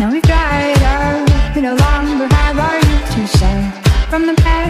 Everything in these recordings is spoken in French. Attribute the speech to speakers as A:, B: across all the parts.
A: Now we've dried up, we no longer have our youth to save From the past.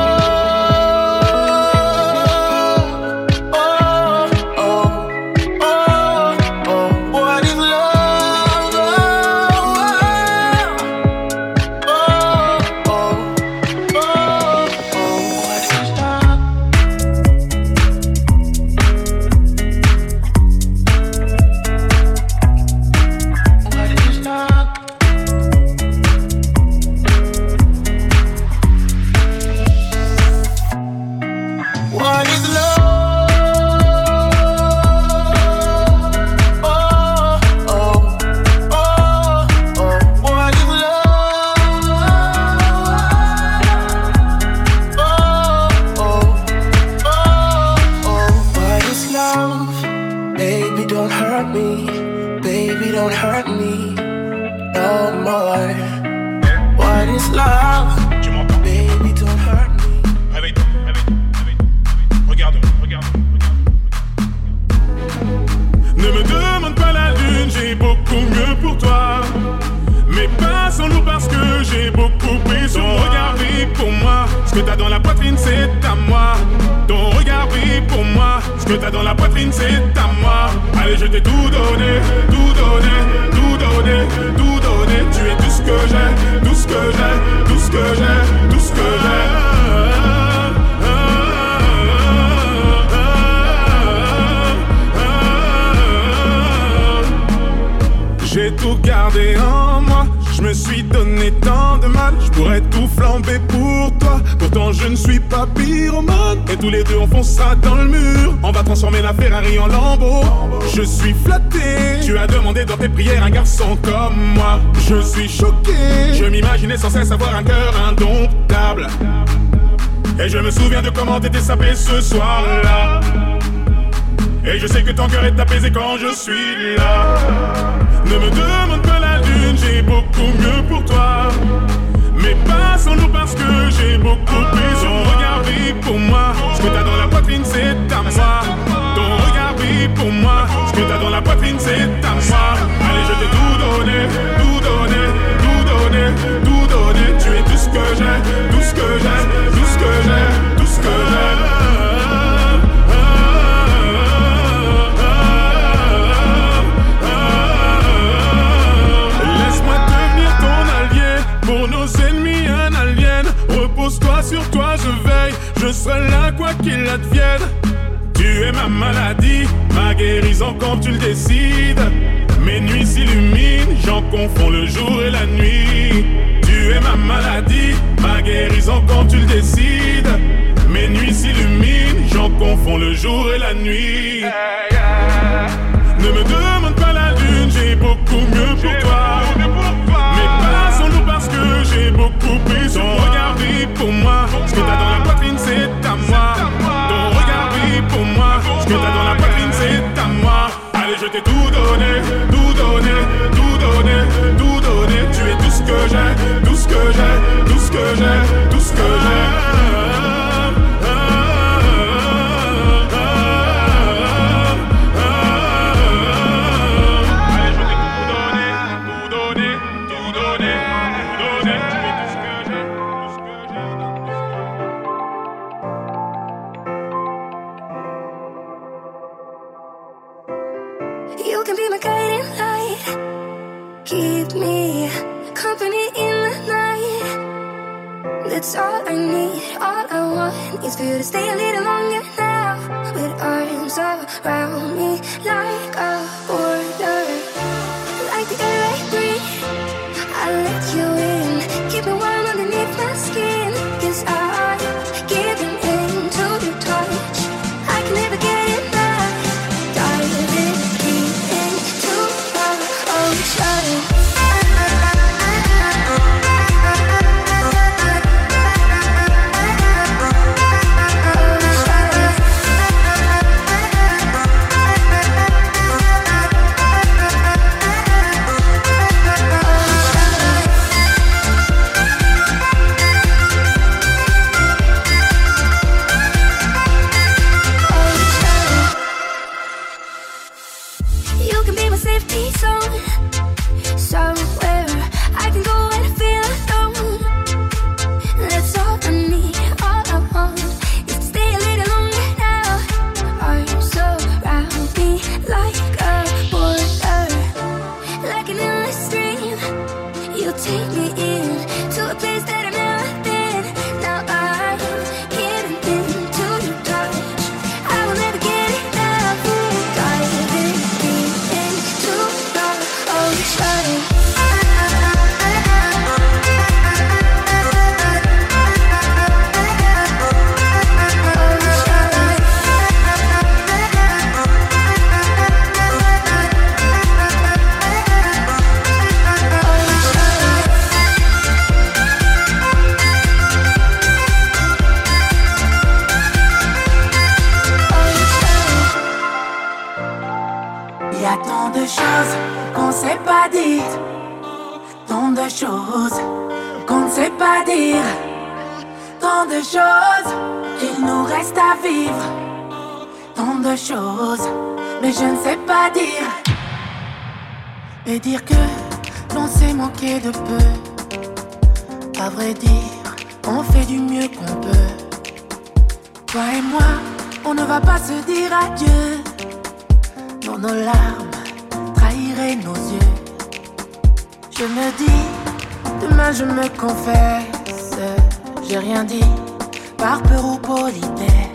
B: Ce que t'as dans la poitrine, c'est à moi. Ton regard pour moi. Ce que t'as dans la poitrine, c'est à moi. Allez, je t'ai tout donné, tout donné, tout donné, tout donné. Tu es tout ce que j'ai, tout ce que j'ai, tout ce que j'ai, tout ce que j'ai. J'ai tout gardé en je me suis donné tant de mal, je pourrais tout flamber pour toi. Pourtant je ne suis pas pyromane, et tous les deux on foncera dans le mur. On va transformer la Ferrari en lambeau. Je suis flatté, tu as demandé dans tes prières un garçon comme moi. Je suis choqué, je m'imaginais sans cesse avoir un cœur indomptable. Et je me souviens de comment t'étais sapé ce soir-là. Et je sais que ton cœur est apaisé quand je suis là. Ne me demande pas beaucoup mieux pour toi. Mais pas sans nous parce que j'ai beaucoup plus. Ton regard pour moi. Ce que t'as dans la quand tu le décides. Mes nuits s'illuminent, j'en confonds le jour et la nuit. Tu es ma maladie, ma guérison quand tu le décides. Mes nuits s'illuminent, j'en confonds le jour et la nuit. Ne me demande pas la lune, j'ai beaucoup mieux pour toi. Mais passons-nous parce que j'ai beaucoup pris regard pour moi. Ce que t'as dans
C: Jeune Tant de choses, mais je ne sais pas dire. Et dire que l'on s'est manqué de peu. À vrai dire, on fait du mieux qu'on peut. Toi et moi, on ne va pas se dire adieu. Dans nos larmes, trahiraient nos yeux. Je me dis, demain je me confesse. J'ai rien dit, par peur ou politesse.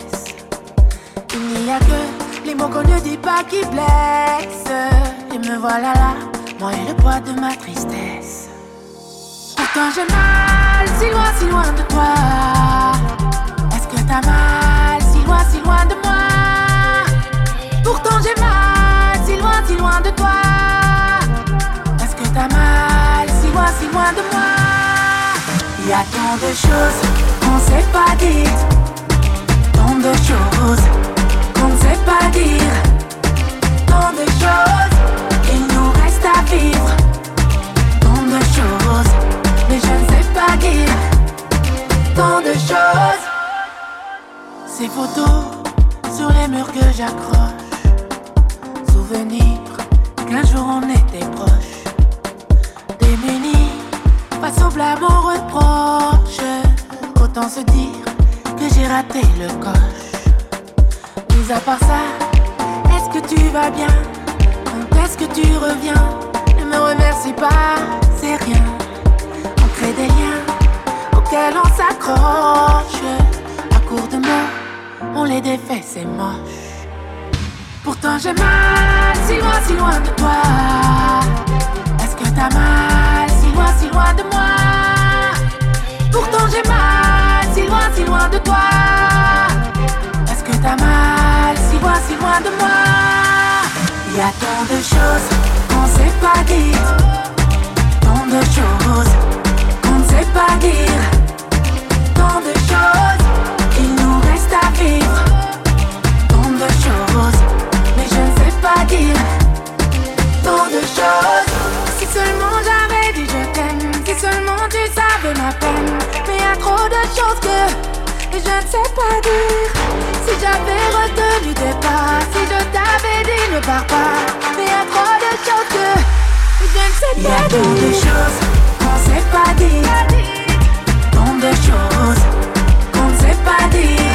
C: Il n'y a que les mots qu'on ne dit pas qui blessent. Et me voilà là, moi et le poids de ma tristesse. Pourtant j'ai mal, si loin, si loin de toi. Est-ce que t'as mal, si loin, si loin de moi? Pourtant j'ai mal, si loin, si loin de toi. Est-ce que t'as mal, si loin, si loin de moi? Y a tant de choses qu'on sait pas dire. Tant de choses pas dire. Tant de choses qu'il nous reste à vivre. Tant de choses, mais je ne sais pas dire. Tant de choses. Ces photos sur les murs que j'accroche. Souvenir qu'un jour on était proches. Démunis face au blâme, reproche. Autant se dire que j'ai raté le coche. Mis à part ça, est-ce que tu vas bien? Quand est-ce que tu reviens? Ne me remercie pas, c'est rien. On crée des liens auxquels on s'accroche. À court de mots, on les défait, c'est moche. Pourtant j'ai mal, si loin, si loin de toi. Est-ce que t'as mal, si loin, si loin de moi? Pourtant j'ai mal, si loin, si loin de toi. T'as mal, si loin, si loin de moi? Y a tant de choses qu'on sait pas dire. Tant de choses qu'on ne sait pas dire. Tant de choses qu'il nous reste à vivre. Tant de choses, mais je ne sais pas dire. Tant de choses. Si seulement j'avais dit je t'aime, si seulement tu savais ma peine. Mais y a trop de choses que je ne sais pas dire. Tes pas, si je t'avais dit ne pars pas. Mais y a trop de choses que je ne sais pas. Y a tant de choses qu'on sait pas dire. Tant de choses qu'on ne sait pas dire.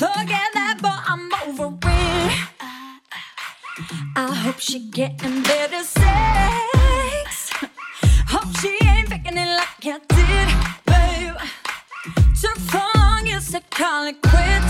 D: Forget that, but I'm over it. I hope she getting better sex. Hope she ain't faking it like I did, babe. Took so long, you said call it quits.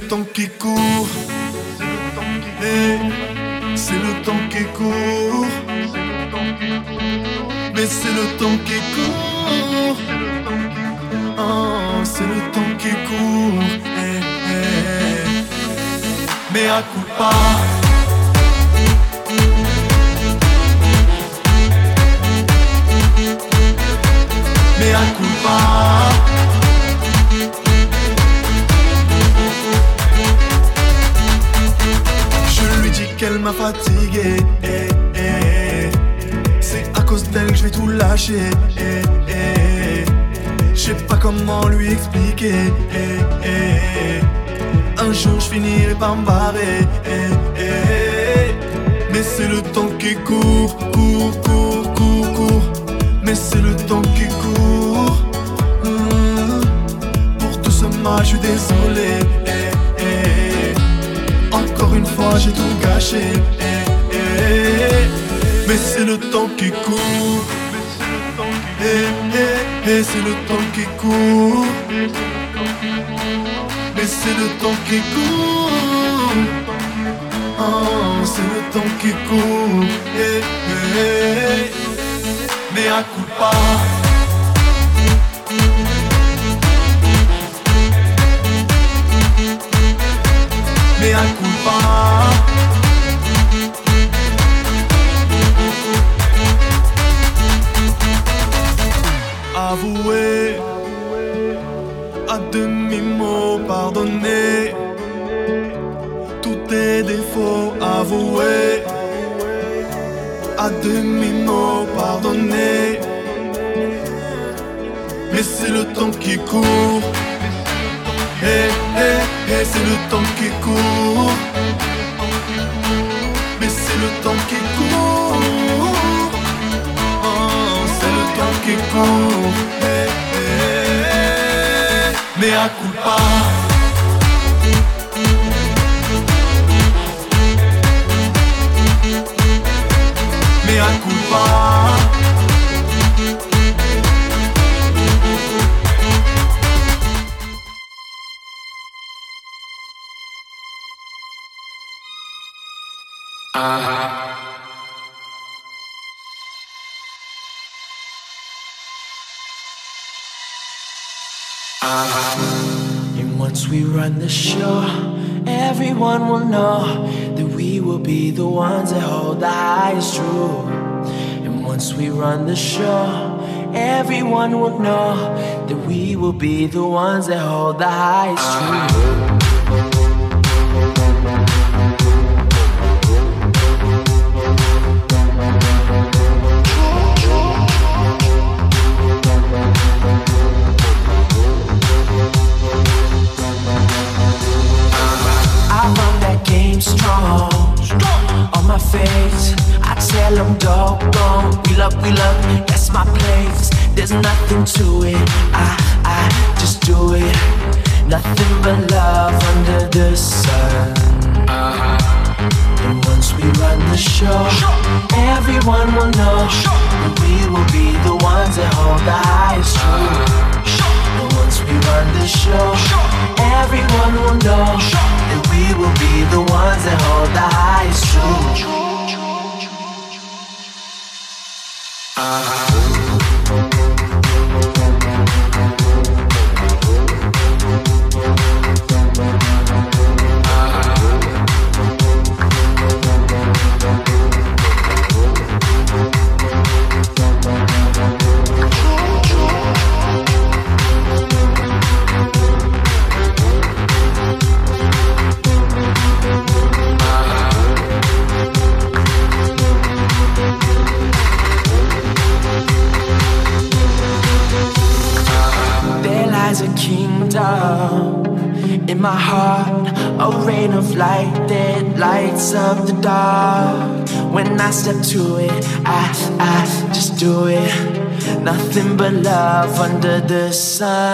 E: C'est le temps qui court. Eh, c'est le temps qui court. Mais c'est le temps qui court. Ah, c'est le temps qui court. Eh, eh. Mais à coup pas. Mais à coup pas. fatigué. Eh, eh. C'est à cause d'elle que je vais tout lâcher. Eh, je sais pas comment lui expliquer. Un jour je finirai par me barrer. Mais c'est le temps qui court, court, court, court, court. Mais c'est le temps qui court. Mmh. Pour tout ce mal, je suis désolé. Une fois, j'ai tout gâché. Eh, mais c'est le temps qui court. Et c'est le temps qui court. Mais c'est le temps qui court. Oh, c'est le temps qui court. Mais à coup pas. Mais à coup pas. avouer, à demi-mot pardonner, tous tes défauts avoués, à demi-mot pardonner. Mais c'est le temps qui court, et eh, c'est le temps qui court, mais c'est le temps qui court. Qui court. Mais à coup pas. Mais à coup pas Uh-huh.
F: And once we run the show, everyone will know that we will be the ones that hold the highest truth. And once we run the show, everyone will know that we will be the ones that hold the highest truth. face. I tell them, doggone, we love, we love, that's my place. There's nothing to it, I, I just do it. Nothing but love under the sun. Uh-huh. And once we run the show, everyone will know that we will be the ones that hold the highest truth. And once we run the show, everyone will know da High School under the sun.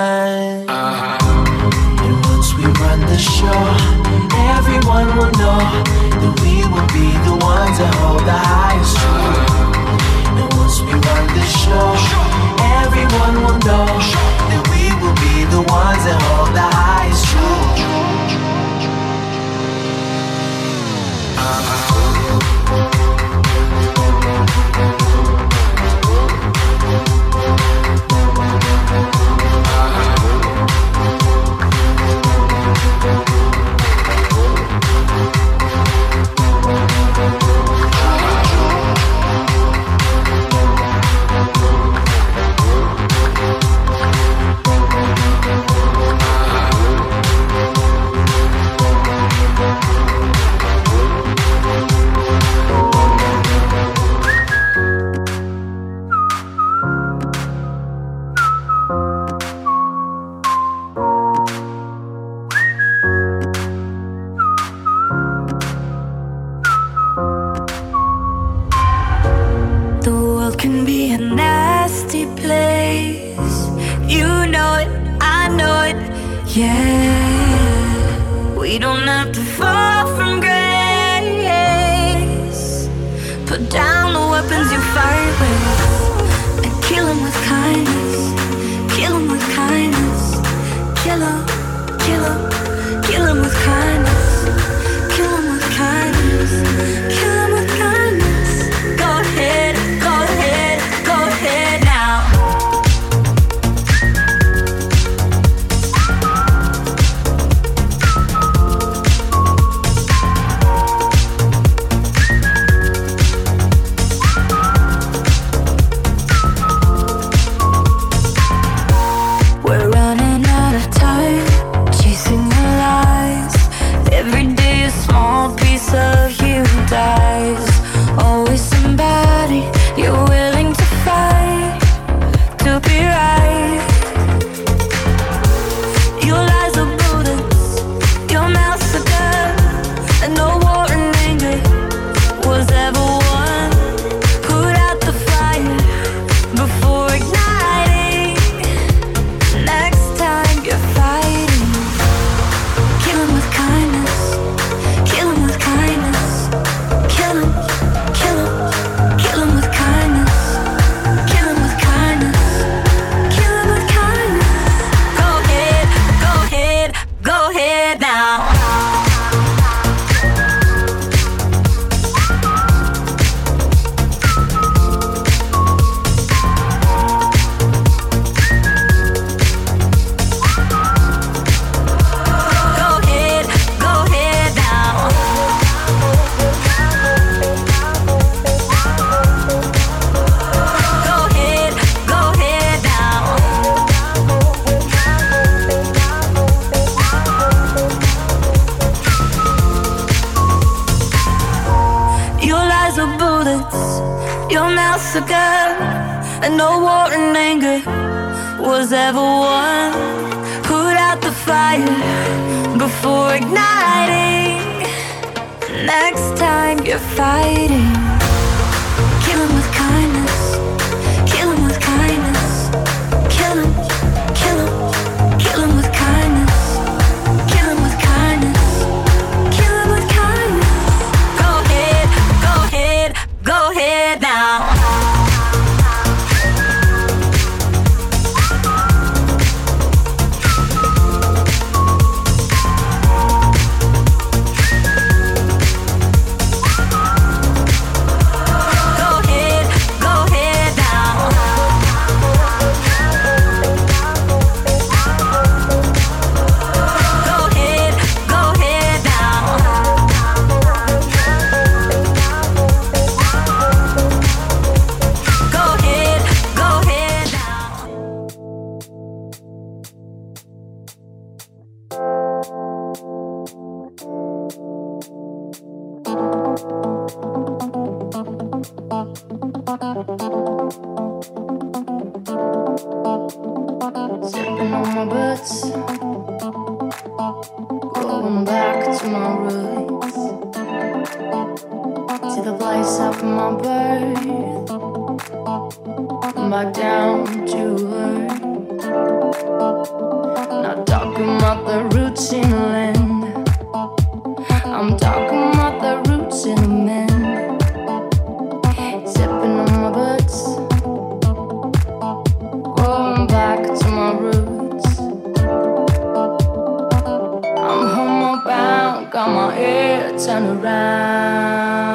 F: turn around.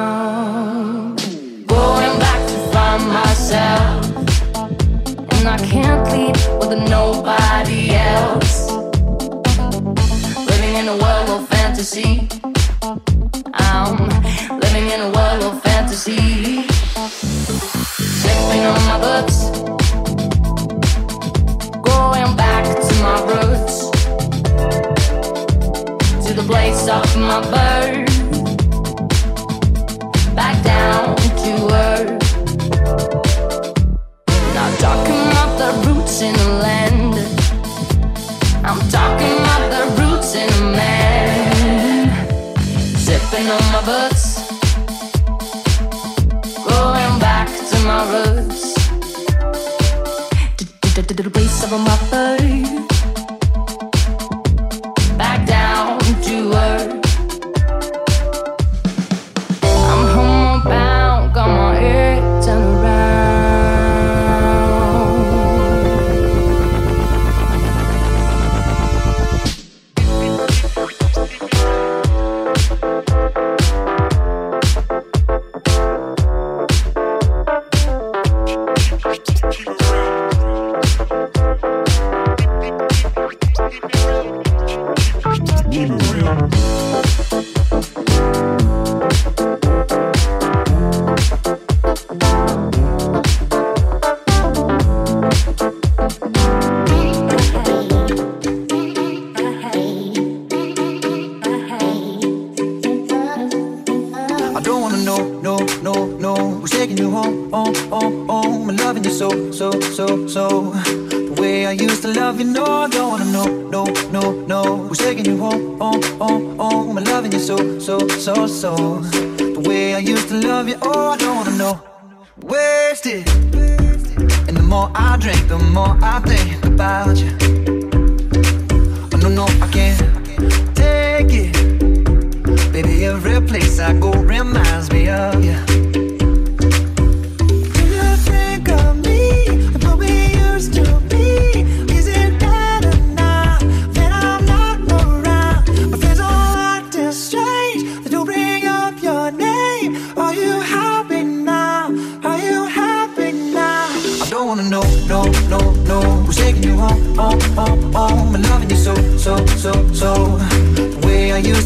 F: Going back to find myself, and I can't lead with nobody else. Living in a world of fantasy. I'm living in a world of fantasy. Sleeping on my books. Going back to my roots.
D: To the place of my birth
G: down to earth.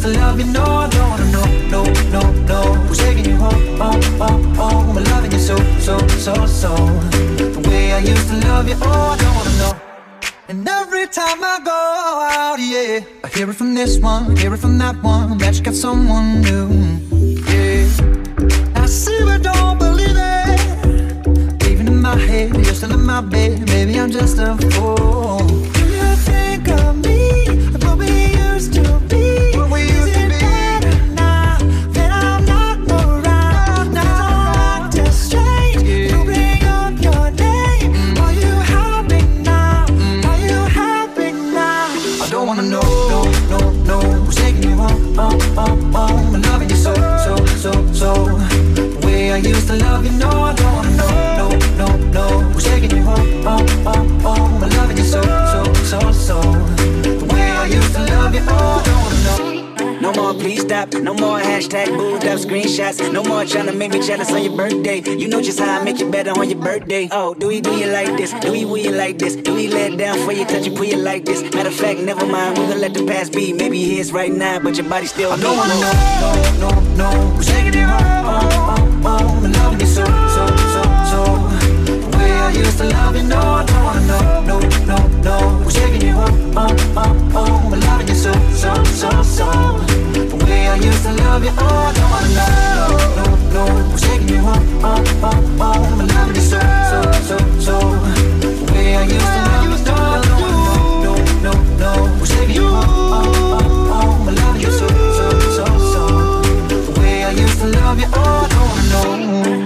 G: To love you, no, I don't wanna know, no, no, no. Who's taking you home, home, home, home? I'm loving you so, so, so, so. The way I used to love you, oh, I don't wanna know. And every time I go out, yeah, I hear it from this one, hear it from that one, that you got someone new. Yeah, I see but don't believe it. Even in my head, you're still in my bed, maybe I'm just a fool. Do you think of me love you, no, I don't wanna know, no, no, taking you home, home, home, home? I'm loving you so, so, so, so. The way I used to love you, oh, I don't wanna know. No more, please stop. No more hashtag booed up screenshots. No more trying to make me jealous on your birthday. You know just how I make you better on your birthday. Oh, do we do you like this? Do we will you like this? Do we let down for you, touch you, pull you like this? Matter of fact, never mind. We gonna let the past be. Maybe he is right now, but your body still. I don't wanna know, no, no, no oh, I love you so, so, so, so The way I used to love you, no, I don't, no, no, no, no We're shaking you up, oh, oh, oh I love you so, so, so, so The way I used to love you, oh, I don't, wanna know,
H: no, no, no We're shaking you up, oh, oh, oh I love you so, so, so, so The way I used to love you, no, no, no,
G: no We're shaking you up, oh No.